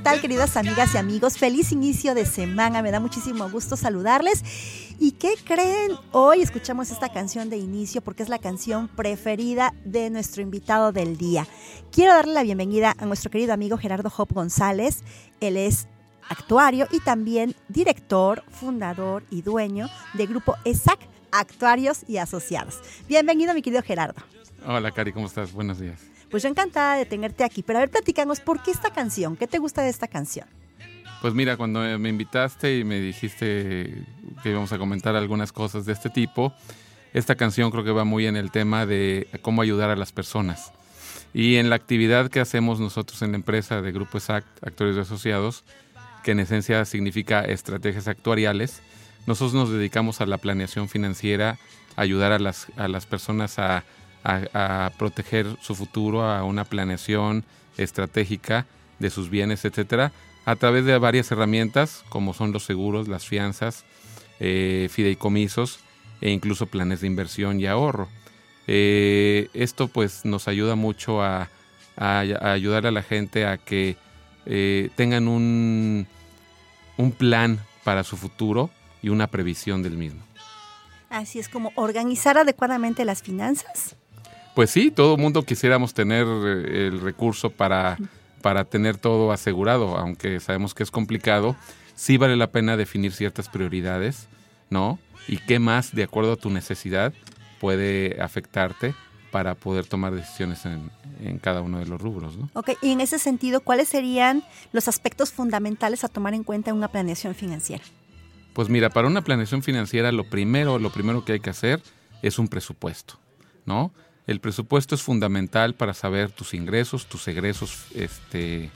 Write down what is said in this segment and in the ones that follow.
Queridas amigas y amigos? Feliz inicio de semana, me da muchísimo gusto saludarles. ¿Y qué creen? Hoy escuchamos esta canción de inicio porque es la canción preferida de nuestro invitado del día. Quiero darle la bienvenida a nuestro querido amigo Gerardo Hop González. Él es actuario y también director, fundador y dueño de grupo ESAC, Actuarios y Asociados. Bienvenido, mi querido Gerardo. Hola, Cari, ¿cómo estás? Buenos días. Pues yo encantada de tenerte aquí. Pero a ver, platícanos, ¿por qué esta canción? ¿Qué te gusta de esta canción? Pues mira, cuando me invitaste y me dijiste que íbamos a comentar algunas cosas de este tipo, esta canción creo que va muy en el tema de cómo ayudar a las personas. Y en la actividad que hacemos nosotros en la empresa de Grupo ESACT, Actores y Asociados, que en esencia significa estrategias actuariales, nosotros nos dedicamos a la planeación financiera, ayudar a las, a las personas a a, proteger su futuro, a una planeación estratégica de sus bienes, etcétera, a través de varias herramientas como son los seguros, las fianzas, eh, fideicomisos e incluso planes de inversión y ahorro. Eh, esto pues nos ayuda mucho a, ayudar a la gente a que eh, tengan un, un plan para su futuro y una previsión del mismo. Así es como organizar adecuadamente las finanzas. Pues sí, todo el mundo quisiéramos tener eh, el recurso para, para tener todo asegurado, aunque sabemos que es complicado. Sí vale la pena definir ciertas prioridades, ¿no? Y qué más, de acuerdo a tu necesidad, puede afectarte para poder tomar decisiones en, en, cada uno de los rubros. ¿no? Ok, y en ese sentido, ¿cuáles serían los aspectos fundamentales a tomar en cuenta en una planeación financiera? Pues mira, para una planeación financiera lo primero, lo primero que hay que hacer es un presupuesto, ¿no? El presupuesto es fundamental para saber tus ingresos, tus egresos este,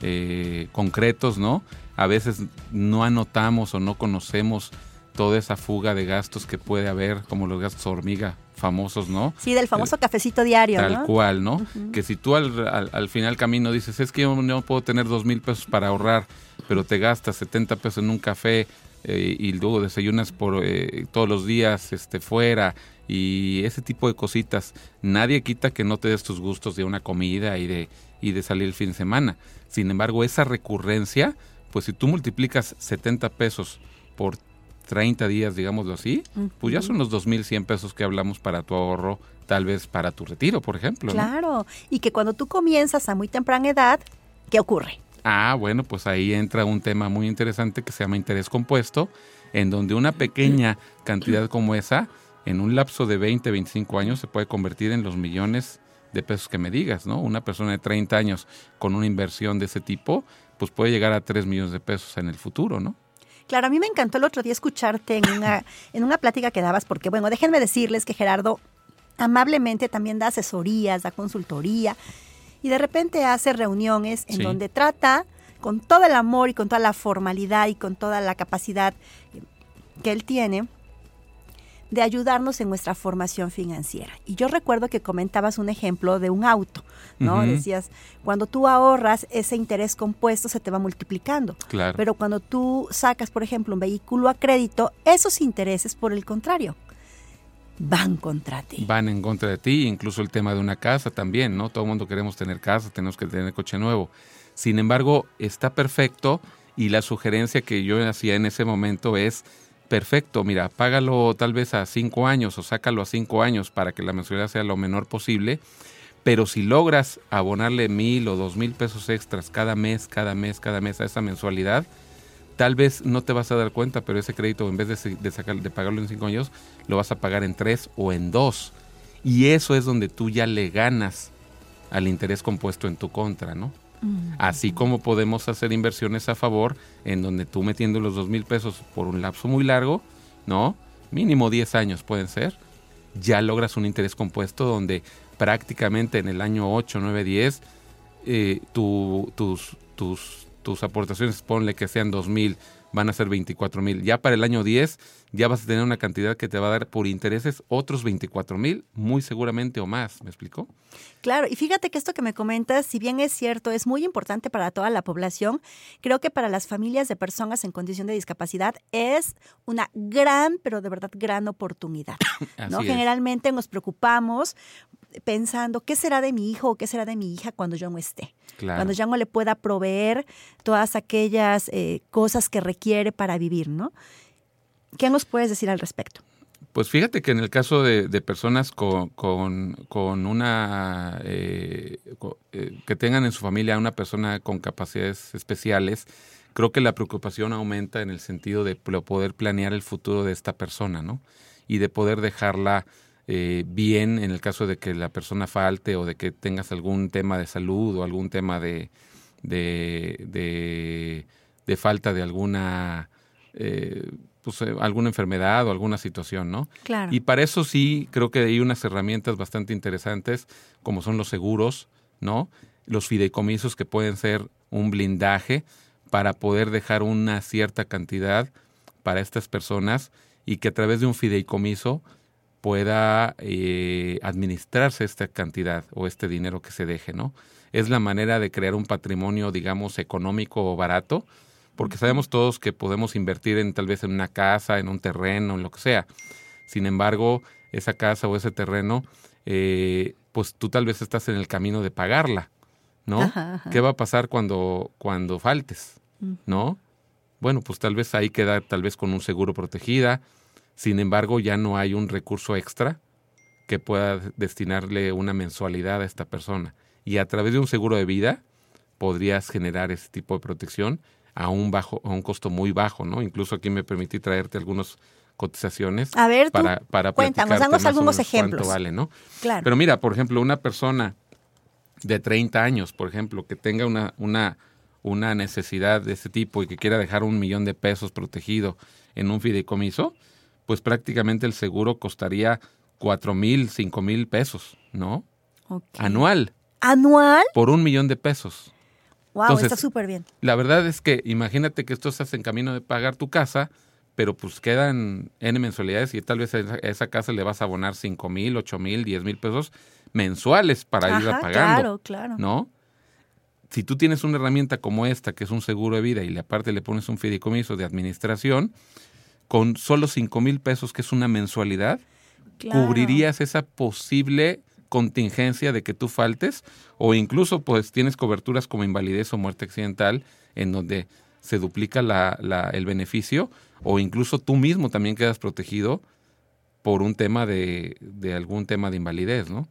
eh, concretos, ¿no? A veces no anotamos o no conocemos toda esa fuga de gastos que puede haber, como los gastos hormiga famosos, ¿no? Sí, del famoso cafecito diario, Tal cual, ¿no? Que si tú al, al, al, final camino dices, es que yo no puedo tener dos mil pesos para ahorrar, pero te gastas 70 pesos en un café eh, y luego desayunas por eh, todos los días este, fuera y ese tipo de cositas. Nadie quita que no te des tus gustos de una comida y de, y de salir el fin de semana. Sin embargo, esa recurrencia, pues si tú multiplicas 70 pesos por 30 días, digámoslo así, pues ya son los 2.100 pesos que hablamos para tu ahorro, tal vez para tu retiro, por ejemplo. Claro, y que cuando tú comienzas a muy temprana edad, ¿qué ocurre? Ah, bueno, pues ahí entra un tema muy interesante que se llama interés compuesto, en donde una pequeña cantidad como esa en un lapso de 20, 25 años se puede convertir en los millones de pesos que me digas, ¿no? Una persona de 30 años con una inversión de ese tipo, pues puede llegar a 3 millones de pesos en el futuro, ¿no? Claro, a mí me encantó el otro día escucharte en una, en una plática que dabas, porque bueno, déjenme decirles que Gerardo amablemente también da asesorías, da consultoría y de repente hace reuniones en Sí. donde trata con todo el amor y con toda la formalidad y con toda la capacidad que él tiene de ayudarnos en nuestra formación financiera. Y yo recuerdo que comentabas un ejemplo de un auto, ¿no? Decías, cuando tú ahorras, ese interés compuesto se te va multiplicando. Claro. Pero cuando tú sacas, por ejemplo, un vehículo a crédito, esos intereses, por el contrario, van contra ti. van en contra de ti, incluso el tema de una casa también, ¿no? Todo el mundo queremos tener casa, tenemos que tener coche nuevo. Sin embargo, está perfecto y la sugerencia que yo hacía en ese momento es, perfecto, mira, págalo tal vez a cinco años o sácalo a cinco años para que la mensualidad sea lo menor posible, pero si logras abonarle mil o dos mil pesos extras cada mes, cada mes, cada mes a esa mensualidad, tal vez no te vas a dar cuenta, pero ese crédito en vez de, de sacar, de pagarlo en cinco años, lo vas a pagar en tres o en dos. Y eso es donde tú ya le ganas al interés compuesto en tu contra, ¿no? Así como podemos hacer inversiones a favor en donde tú metiendo los dos mil pesos por un lapso muy largo, ¿no? Mínimo 10 años pueden ser, ya logras un interés compuesto donde prácticamente en el año 8, 9, 10, eh, tu- tus, tus, tus aportaciones, ponle que sean dos mil, van a ser 24 mil. Ya para el año 10 ya vas a tener una cantidad que te va a dar por intereses otros 24 mil, muy seguramente o más, ¿me explicó? Claro, y fíjate que esto que me comentas, si bien es cierto, es muy importante para toda la población, creo que para las familias de personas en condición de discapacidad es una gran, pero de verdad gran oportunidad. ¿no? Así es. Generalmente nos preocupamos pensando qué será de mi hijo o qué será de mi hija cuando yo no esté. Claro. Cuando ya no le pueda proveer todas aquellas eh, cosas que requiere para vivir, ¿no? ¿Qué nos puedes decir al respecto? Pues fíjate que en el caso de, personas con, con, una eh, eh, que tengan en su familia una persona con capacidades especiales, creo que la preocupación aumenta en el sentido de poder planear el futuro de esta persona, ¿no? Y de poder dejarla eh, bien en el caso de que la persona falte o de que tengas algún tema de salud o algún tema de, de, de, falta de alguna pues, eh, alguna enfermedad o alguna situación, ¿no? Claro. Y para eso sí creo que hay unas herramientas bastante interesantes, como son los seguros, ¿no? Los fideicomisos que pueden ser un blindaje para poder dejar una cierta cantidad para estas personas y que a través de un fideicomiso pueda eh, administrarse esta cantidad o este dinero que se deje, ¿no? Es la manera de crear un patrimonio, digamos, económico o barato, porque sabemos todos que podemos invertir en tal vez en una casa, en un terreno, en lo que sea. Sin embargo, esa casa o ese terreno, eh, pues tú tal vez estás en el camino de pagarla, ¿no? Ajá, ajá. ¿Qué va a pasar cuando, cuando faltes? ¿No? Bueno, pues tal vez ahí queda tal vez con un seguro protegida. Sin embargo, ya no hay un recurso extra que pueda destinarle una mensualidad a esta persona. Y a través de un seguro de vida podrías generar ese tipo de protección a un bajo, a un costo muy bajo, ¿no? Incluso aquí me permití traerte algunas cotizaciones A ver, tú, para, para cuéntanos, danos algunos cuánto ejemplos. vale, ¿no? Claro. Pero mira, por ejemplo, una persona de 30 años, por ejemplo, que tenga una, una, una necesidad de ese tipo y que quiera dejar un millón de pesos protegido en un fideicomiso, pues prácticamente el seguro costaría cuatro mil, cinco mil pesos, ¿no? Anual, ¿Anual? por un millón de pesos. Wow, Entonces- está súper bien. La verdad es que imagínate que esto estás en camino de pagar tu casa, pero pues quedan N mensualidades y tal vez a esa, a casa le vas a abonar cinco mil, ocho mil, diez mil pesos mensuales para irla Ajá, pagando. claro, claro. ¿no? Si tú tienes una herramienta como esta, que es un seguro de vida, y le- aparte le pones un fideicomiso de administración, con solo cinco mil pesos, que es una mensualidad, Claro. cubrirías esa posible contingencia de que tú faltes, o incluso pues tienes coberturas como invalidez o muerte accidental, en donde se duplica la- la- el beneficio, o incluso tú mismo también quedas protegido por un tema de, de algún tema de invalidez, ¿no?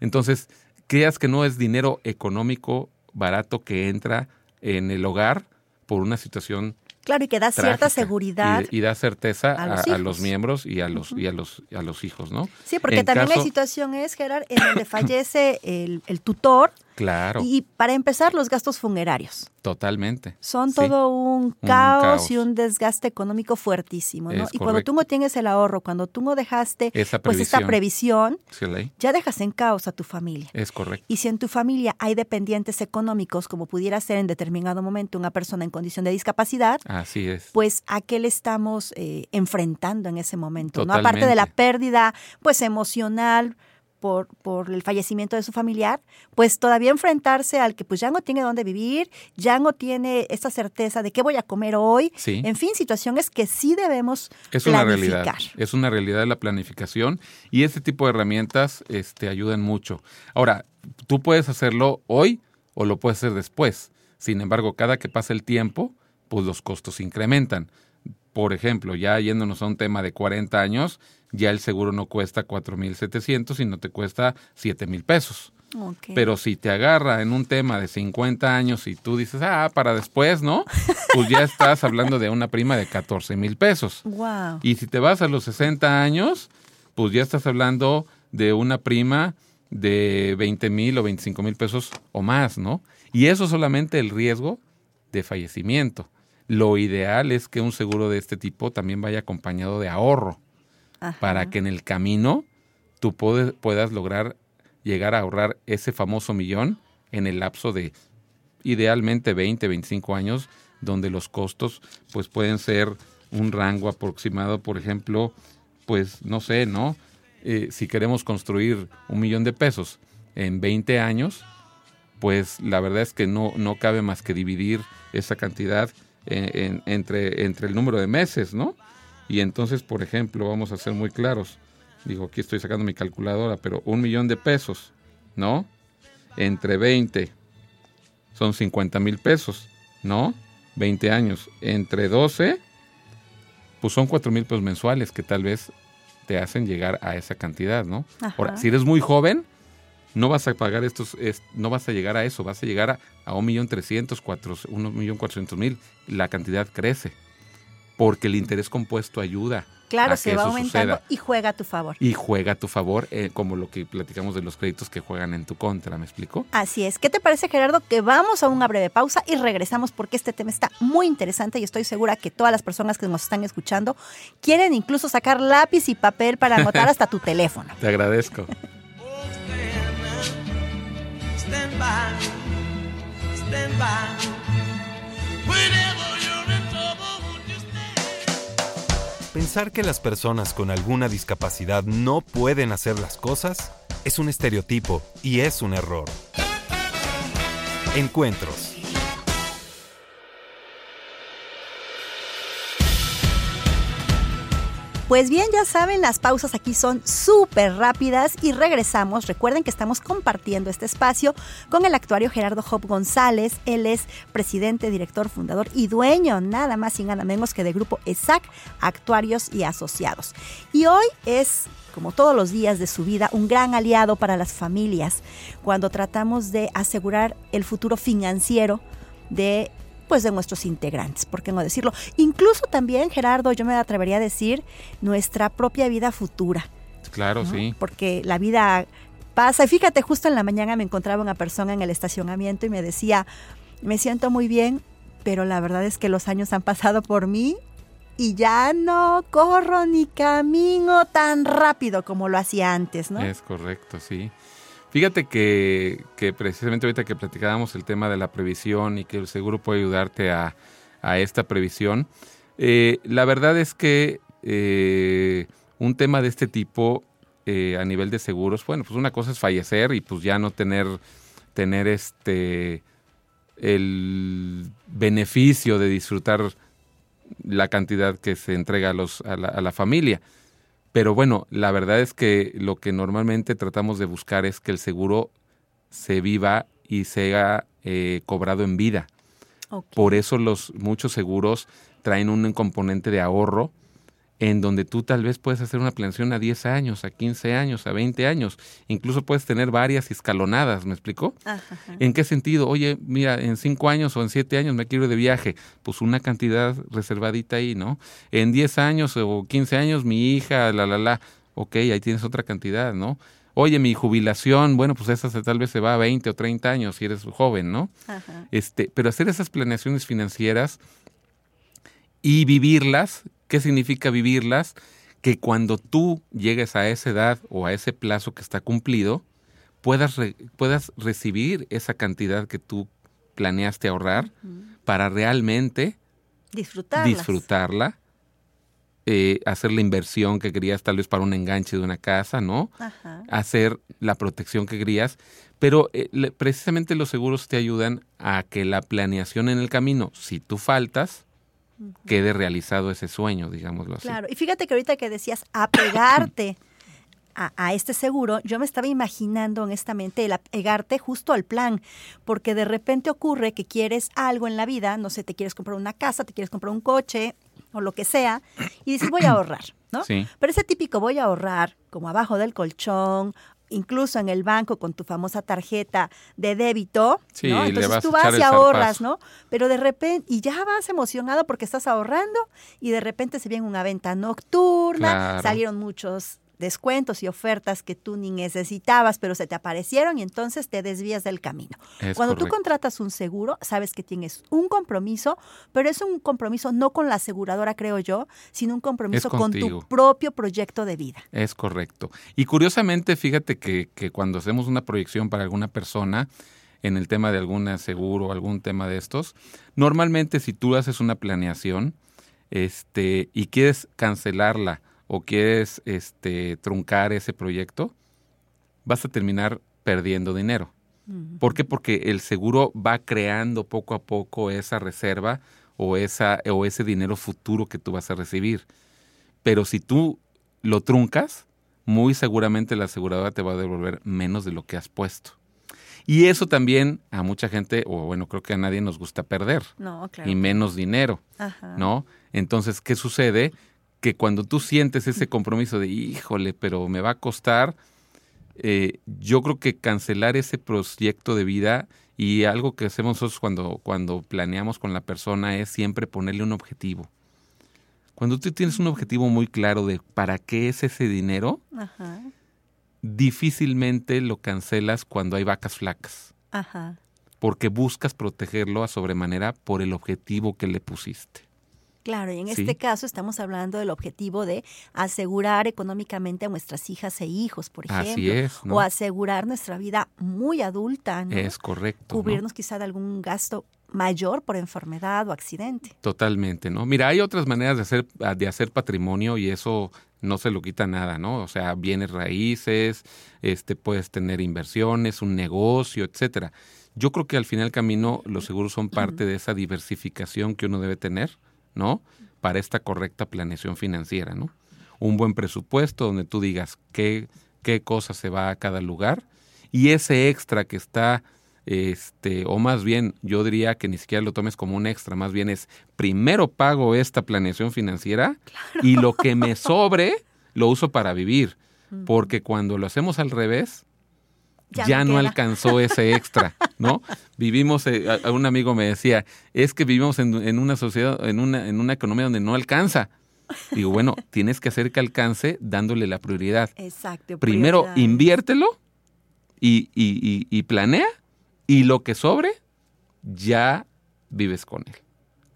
Entonces, creas que no es dinero económico barato que entra en el hogar por una situación Claro, y que da cierta seguridad. y, y da certeza a los a hijos. los miembros y a los y a los a los hijos, ¿no? Sí, porque En también hay caso- situaciones, Gerard, en donde fallece el, el tutor Claro. Y para empezar, los gastos funerarios. Totalmente. Son Sí. todo un Un caos, y un desgaste económico fuertísimo, ¿no? Es y cuando tú no tienes el ahorro, cuando tú no dejaste Esa pues esta previsión. Sí, ya dejas en caos a tu familia. Es correcto. Y si en tu familia hay dependientes económicos, como pudiera ser en determinado momento una persona en condición de discapacidad, Así es. pues a qué le estamos eh, enfrentando en ese momento, ¿no? Aparte de la pérdida, pues emocional por, por el fallecimiento de su familiar, pues todavía enfrentarse al que pues ya no tiene dónde vivir, ya no tiene esta certeza de qué voy a comer hoy, Sí. en fin, situaciones que sí debemos Es una planificar. realidad. Es una realidad de la planificación y ese tipo de herramientas este, ayudan mucho. Ahora, tú puedes hacerlo hoy o lo puedes hacer después. Sin embargo, cada que pasa el tiempo, pues los costos incrementan. Por ejemplo, ya yéndonos a un tema de 40 años, ya el seguro no cuesta 4.700, sino te cuesta 7.000 pesos. Pero si te agarra en un tema de 50 años y tú dices, ah, para después, ¿no? Pues ya estás hablando de una prima de 14 mil pesos. Wow. Y si te vas a los 60 años, pues ya estás hablando de una prima de 20 mil o 25 mil pesos o más, ¿no? Y eso solamente el riesgo de fallecimiento. Lo ideal es que un seguro de este tipo también vaya acompañado de ahorro Ajá. para que en el camino tú puedas lograr llegar a ahorrar ese famoso millón en el lapso de idealmente 20, 25 años, donde los costos pues pueden ser un rango aproximado, por ejemplo, pues no sé, ¿no? Eh, si queremos construir un millón de pesos en 20 años, pues la verdad es que no, no cabe más que dividir esa cantidad en- en- entre, entre el número de meses, ¿no? Y entonces, por ejemplo, vamos a ser muy claros. Digo, aquí estoy sacando mi calculadora, pero un millón de pesos, ¿no? Entre 20 son 50 mil pesos, ¿no? 20 años. Entre 12, pues son 4 mil pesos mensuales que tal vez te hacen llegar a esa cantidad, ¿no? Ajá. Ahora, si eres muy joven, no vas a pagar estos, es- no vas a llegar a eso, vas a llegar a, a un millón trescientos, cuatro, un millón cuatrocientos mil. La cantidad crece, porque el interés compuesto ayuda Claro, a se que va eso aumentando suceda. y juega a tu favor. y juega a tu favor, eh, como lo que platicamos de los créditos que juegan en tu contra, ¿me explico? Así es. ¿Qué te parece, Gerardo? Que vamos a una breve pausa y regresamos porque este tema está muy interesante y estoy segura que todas las personas que nos están escuchando quieren incluso sacar lápiz y papel para anotar hasta tu teléfono. Te agradezco. Stand by, stand by. Whenever you're Pensar que las personas con alguna discapacidad no pueden hacer las cosas es un estereotipo y es un error. Encuentros. Pues bien, ya saben, las pausas aquí son súper rápidas y regresamos. Recuerden que estamos compartiendo este espacio con el actuario Gerardo Job González. Él es presidente, director, fundador y dueño, nada más y nada menos que del grupo ESAC, Actuarios y Asociados. Y hoy es como todos los días de su vida, un gran aliado para las familias cuando tratamos de asegurar el futuro financiero de pues de nuestros integrantes, ¿por qué no decirlo? Incluso también, Gerardo, yo me atrevería a decir nuestra propia vida futura, Claro, ¿no? sí. porque la vida pasa. Y fíjate, justo en la mañana me encontraba una persona en el estacionamiento y me decía, me siento muy bien, pero la verdad es que los años han pasado por mí y ya no corro ni camino tan rápido como lo hacía antes, ¿no? Es correcto, sí. Fíjate que, que precisamente ahorita que platicábamos el tema de la previsión y que el seguro puede ayudarte a, a esta previsión, eh, la verdad es que eh, un tema de este tipo eh, a nivel de seguros, bueno, pues una cosa es fallecer y pues ya no tener, tener este el beneficio de disfrutar la cantidad que se entrega a, los, a, la, a la familia. Pero bueno, la verdad es que lo que normalmente tratamos de buscar es que el seguro se viva y sea eh, cobrado en vida. Por eso los muchos seguros traen un componente de ahorro en donde tú tal vez puedes hacer una planeación a 10 años, a 15 años, a 20 años. Incluso puedes tener varias escalonadas, ¿me explico? Ajá, ajá. ¿En qué sentido? Oye, mira, en 5 años o en 7 años me quiero ir de viaje. Pues una cantidad reservadita ahí, ¿no? En 10 años o 15 años mi hija, la, la, la. Ok, ahí tienes otra cantidad, ¿no? Oye, mi jubilación, bueno, pues esa se- tal vez se va a 20 o 30 años si eres joven, ¿no? Ajá. Este, pero hacer esas planeaciones financieras y vivirlas, ¿qué significa vivirlas? Que cuando tú llegues a esa edad o a ese plazo que está cumplido, puedas, re- puedas recibir esa cantidad que tú planeaste ahorrar para realmente Disfrutarlas. disfrutarla, eh, hacer la inversión que querías tal vez para un enganche de una casa, ¿no? Ajá. hacer la protección que querías, pero eh, le- precisamente los seguros te ayudan a que la planeación en el camino, si tú faltas, quede realizado ese sueño, digámoslo así. Claro, y fíjate que ahorita que decías apegarte a, a este seguro, yo me estaba imaginando honestamente el apegarte justo al plan, porque de repente ocurre que quieres algo en la vida, no sé, te quieres comprar una casa, te quieres comprar un coche o lo que sea, y dices voy a ahorrar, ¿no? Sí. Pero ese típico voy a ahorrar, como abajo del colchón, incluso en el banco con tu famosa tarjeta de débito, Sí, ¿no? Entonces vas tú vas y ahorras. ¿no? Pero de repente, y ya vas emocionado porque estás ahorrando y de repente se viene una venta nocturna, Claro. salieron muchos descuentos y ofertas que tú ni necesitabas, pero se te aparecieron y entonces te desvías del camino. Es Cuando tú contratas un seguro, sabes que tienes un compromiso, pero es un compromiso no con la aseguradora, creo yo, sino un compromiso con tu propio proyecto de vida. Es correcto. Y curiosamente, fíjate que, que cuando hacemos una proyección para alguna persona en el tema de algún seguro o algún tema de estos, normalmente si tú haces una planeación este, y quieres cancelarla o quieres este, truncar ese proyecto, vas a terminar perdiendo dinero. ¿Por qué? Porque el seguro va creando poco a poco esa reserva o, esa, o ese dinero futuro que tú vas a recibir. Pero si tú lo truncas, muy seguramente la aseguradora te va a devolver menos de lo que has puesto. Y eso también a mucha gente, o bueno, creo que a nadie nos gusta perder, No, claro. y menos dinero, Ajá. ¿no? Entonces, ¿qué sucede? Que cuando tú sientes ese compromiso de, híjole, pero me va a costar, eh, yo creo que cancelar ese proyecto de vida y algo que hacemos nosotros cuando, cuando planeamos con la persona es siempre ponerle un objetivo. Cuando tú tienes un objetivo muy claro de para qué es ese dinero, Ajá. difícilmente lo cancelas cuando hay vacas flacas, Ajá. porque buscas protegerlo a sobremanera por el objetivo que le pusiste. Claro, y en Sí. este caso estamos hablando del objetivo de asegurar económicamente a nuestras hijas e hijos, por ejemplo. Así es, ¿no? O asegurar nuestra vida muy adulta, ¿no? Es correcto. ¿no? Cubrirnos quizá de algún gasto mayor por enfermedad o accidente. Totalmente, ¿no? Mira, hay otras maneras de hacer, de hacer patrimonio y eso no se lo quita nada, ¿no? O sea, bienes raíces, este, puedes tener inversiones, un negocio, etcétera. Yo creo que al final camino los seguros son parte de esa diversificación que uno debe tener, ¿no? Para esta correcta planeación financiera, ¿no? Un buen presupuesto donde tú digas qué, qué cosa se va a cada lugar y ese extra que está este, o más bien yo diría que ni siquiera lo tomes como un extra, más bien es primero pago esta planeación financiera y lo que me sobre lo uso para vivir, porque cuando lo hacemos al revés, Ya ya, no queda. alcanzó ese extra, ¿no? Vivimos, eh, a- un amigo me decía, es que vivimos en, en una sociedad, en una, en una economía donde no alcanza. Digo, bueno, tienes que hacer que alcance dándole la prioridad Exacto. primero inviértelo y, y- y- y planea y lo que sobre ya vives con él.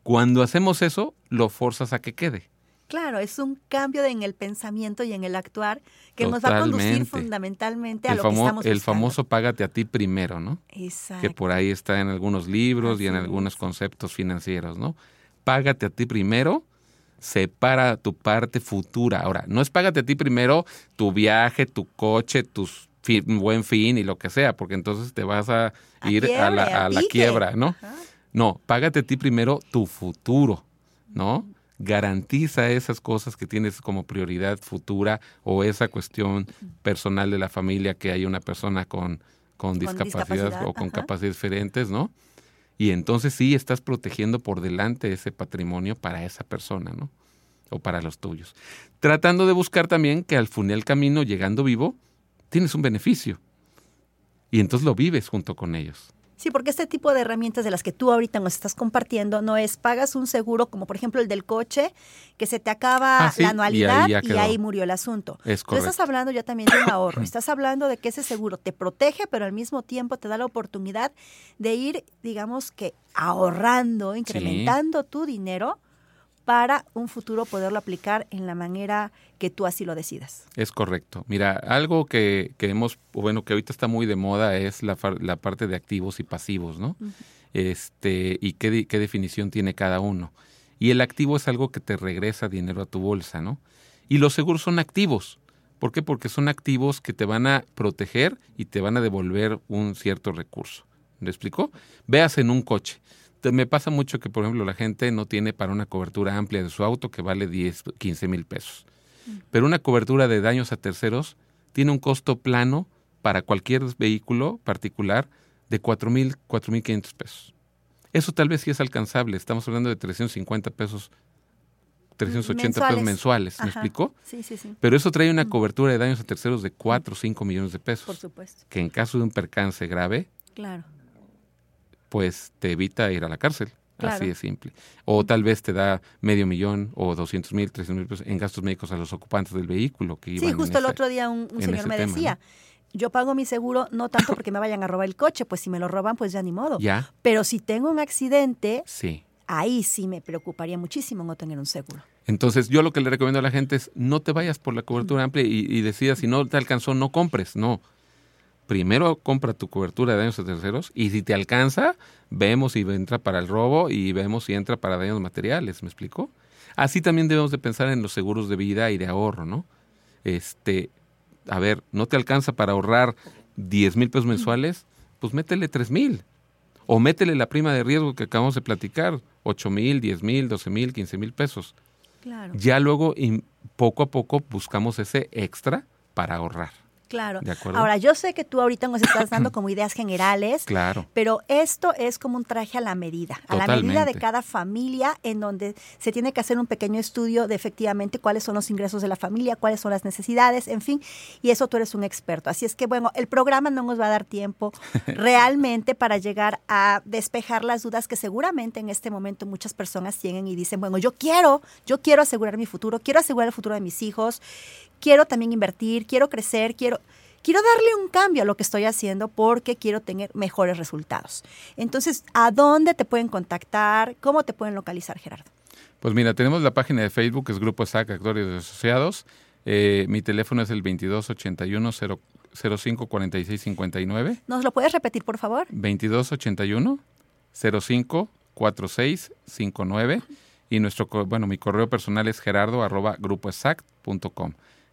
Cuando hacemos eso, lo forzas a que quede. Claro, es un cambio en el pensamiento y en el actuar que nos va a conducir fundamentalmente a El, lo que estamos el buscando. famoso págate a ti primero, ¿no? Exacto. Que por ahí está en algunos libros y en algunos conceptos financieros, ¿no? Págate a ti primero, separa tu parte futura. Ahora, no es págate a ti primero tu viaje, tu coche, tu fi- buen fin y lo que sea, porque entonces te vas a A ir a la, a quiebra, ¿no? Ajá. No, págate a ti primero tu futuro, ¿no? Garantiza esas cosas que tienes como prioridad futura o esa cuestión personal de la familia que hay una persona con, con discapacidad, discapacidad, o con ajá. capacidades diferentes, ¿no? Y entonces sí estás protegiendo por delante ese patrimonio para esa persona, ¿no? O para los tuyos. Tratando de buscar también que al final del camino, llegando vivo, tienes un beneficio. Y entonces lo vives junto con ellos. Sí, porque este tipo de herramientas de las que tú ahorita nos estás compartiendo no es pagas un seguro como por ejemplo el del coche, que se te acaba Ah, sí, la ahí anualidad y ahí, murió el asunto. Es Tú estás hablando ya también de un ahorro, estás hablando de que ese seguro te protege, pero al mismo tiempo te da la oportunidad de ir, digamos que ahorrando, incrementando tu dinero para un futuro poderlo aplicar en la manera que tú así lo decidas. Es correcto. Mira, algo que, que hemos, bueno, que ahorita está muy de moda es la, la parte de activos y pasivos, ¿no? Este, y qué, qué definición tiene cada uno. Y el activo es algo que te regresa dinero a tu bolsa, ¿no? Y los seguros son activos. ¿Por qué? Porque son activos que te van a proteger y te van a devolver un cierto recurso. ¿Me explicó? Veas en un coche. Me pasa mucho que, por ejemplo, la gente no tiene para una cobertura amplia de su auto que vale 10, 15 mil pesos. Pero una cobertura de daños a terceros tiene un costo plano para cualquier vehículo particular de 4 mil, 4 mil 500 pesos. Eso tal vez sí es alcanzable. Estamos hablando de 350 pesos, 380 pesos mensuales. ¿Me Ajá. explicó? Sí, sí, sí. Pero eso trae una cobertura de daños a terceros de 4 o 5 millones de Por pesos. supuesto. Que en caso de un percance grave, Claro. Pues te evita ir a la cárcel. Claro. Así de simple. O tal vez te da medio millón o 200 mil, 300 mil pesos en gastos médicos a los ocupantes del vehículo que iban Sí, justo el ese- otro día un, señor me tema, decía, yo pago mi seguro no tanto porque me vayan a robar el coche, pues si me lo roban, pues ya ni modo. Ya, Pero si tengo un accidente, sí. ahí sí me preocuparía muchísimo no tener un seguro. Entonces, yo lo que le recomiendo a la gente es no te vayas por la cobertura amplia y, y decidas si no te alcanzó, no compres. No. Primero compra tu cobertura de daños a terceros y si te alcanza, vemos si entra para el robo y vemos si entra para daños materiales. ¿Me explico? Así también debemos de pensar en los seguros de vida y de ahorro, ¿no? Este, a ver, no te alcanza para ahorrar 10 mil pesos mensuales, pues métele 3 mil. O métele la prima de riesgo que acabamos de platicar, 8 mil, 10 mil, 12 mil, 15 mil pesos. Claro. Ya luego, poco a poco, buscamos ese extra para ahorrar. Claro. ¿De acuerdo? Ahora, yo sé que tú ahorita nos estás dando como ideas generales, Claro. pero esto es como un traje a la medida, a la medida de cada familia, en donde se tiene que hacer un pequeño estudio de efectivamente cuáles son los ingresos de la familia, cuáles son las necesidades, en fin, y eso tú eres un experto. Así es que, bueno, el programa no nos va a dar tiempo realmente para llegar a despejar las dudas que seguramente en este momento muchas personas tienen y dicen, bueno, yo quiero, yo quiero asegurar mi futuro, quiero asegurar el futuro de mis hijos, quiero también invertir, quiero crecer, quiero, quiero darle un cambio a lo que estoy haciendo porque quiero tener mejores resultados. Entonces, ¿a dónde te pueden contactar? ¿Cómo te pueden localizar, Gerardo? Pues mira, tenemos la página de Facebook, es Grupo SAC Actores y Asociados. Eh, mi teléfono es el 2281 05 46 59. ¿Nos lo puedes repetir, por favor? 2281 05 46 59 y nuestro bueno mi correo personal es gerardo arroba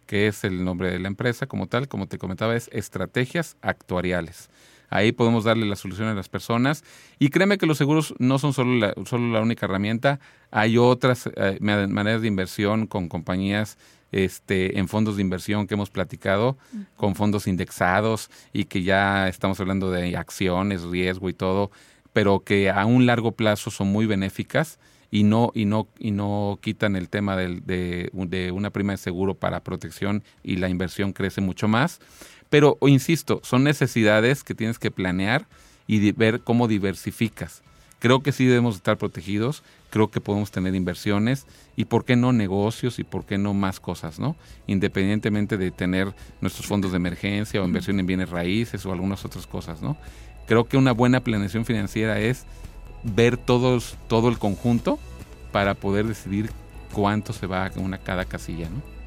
que es el nombre de la empresa como tal como te comentaba es estrategias actuariales. Ahí podemos darle la solución a las personas. Y créeme que los seguros no son solo la, solo la única herramienta. Hay otras eh, ma- maneras de inversión con compañías este, en fondos de inversión que hemos platicado, con fondos indexados y que ya estamos hablando de acciones, riesgo y todo, pero que a un largo plazo son muy benéficas y no y no y no quitan el tema del- de, de una prima de seguro para protección y la inversión crece mucho más. Pero insisto, son necesidades que tienes que planear y ver cómo diversificas. Creo que sí debemos estar protegidos, creo que podemos tener inversiones y por qué no negocios y por qué no más cosas, ¿no? Independientemente de tener nuestros fondos de emergencia o inversión en bienes raíces o algunas otras cosas, ¿no? Creo que una buena planeación financiera es ver todos, todo el conjunto para poder decidir cuánto se va a una cada casilla, ¿no?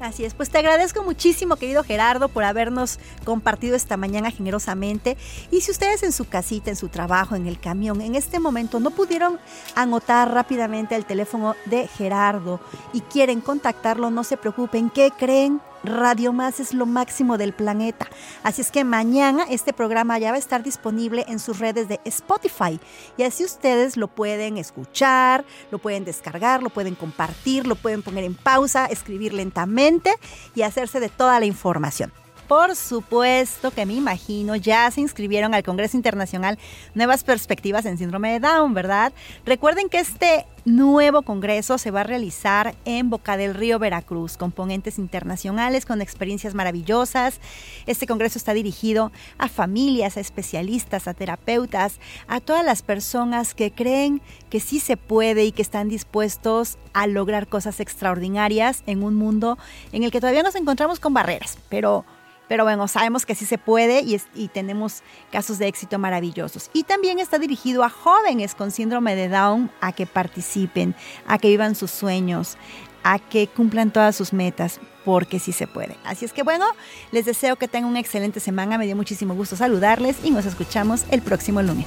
Así es, pues te agradezco muchísimo, querido Gerardo, por habernos compartido esta mañana generosamente. Y si ustedes en su casita, en su trabajo, en el camión, en este momento no pudieron anotar rápidamente el teléfono de Gerardo y quieren contactarlo, no se preocupen, ¿qué creen? Radio Más es lo máximo del planeta. Así es que mañana este programa ya va a estar disponible en sus redes de Spotify. Y así ustedes lo pueden escuchar, lo pueden descargar, lo pueden compartir, lo pueden poner en pausa, escribir lentamente y hacerse de toda la información. Por supuesto que me imagino, ya se inscribieron al Congreso Internacional Nuevas Perspectivas en Síndrome de Down, ¿verdad? Recuerden que este nuevo congreso se va a realizar en Boca del Río, Veracruz, con ponentes internacionales, con experiencias maravillosas. Este congreso está dirigido a familias, a especialistas, a terapeutas, a todas las personas que creen que sí se puede y que están dispuestos a lograr cosas extraordinarias en un mundo en el que todavía nos encontramos con barreras, pero pero bueno, sabemos que sí se puede y, y tenemos casos de éxito maravillosos. Y también está dirigido a jóvenes con síndrome de Down a que participen, a que vivan sus sueños, a que cumplan todas sus metas, porque sí se puede. Así es que bueno, les deseo que tengan una excelente semana. Me dio muchísimo gusto saludarles y nos escuchamos el próximo lunes.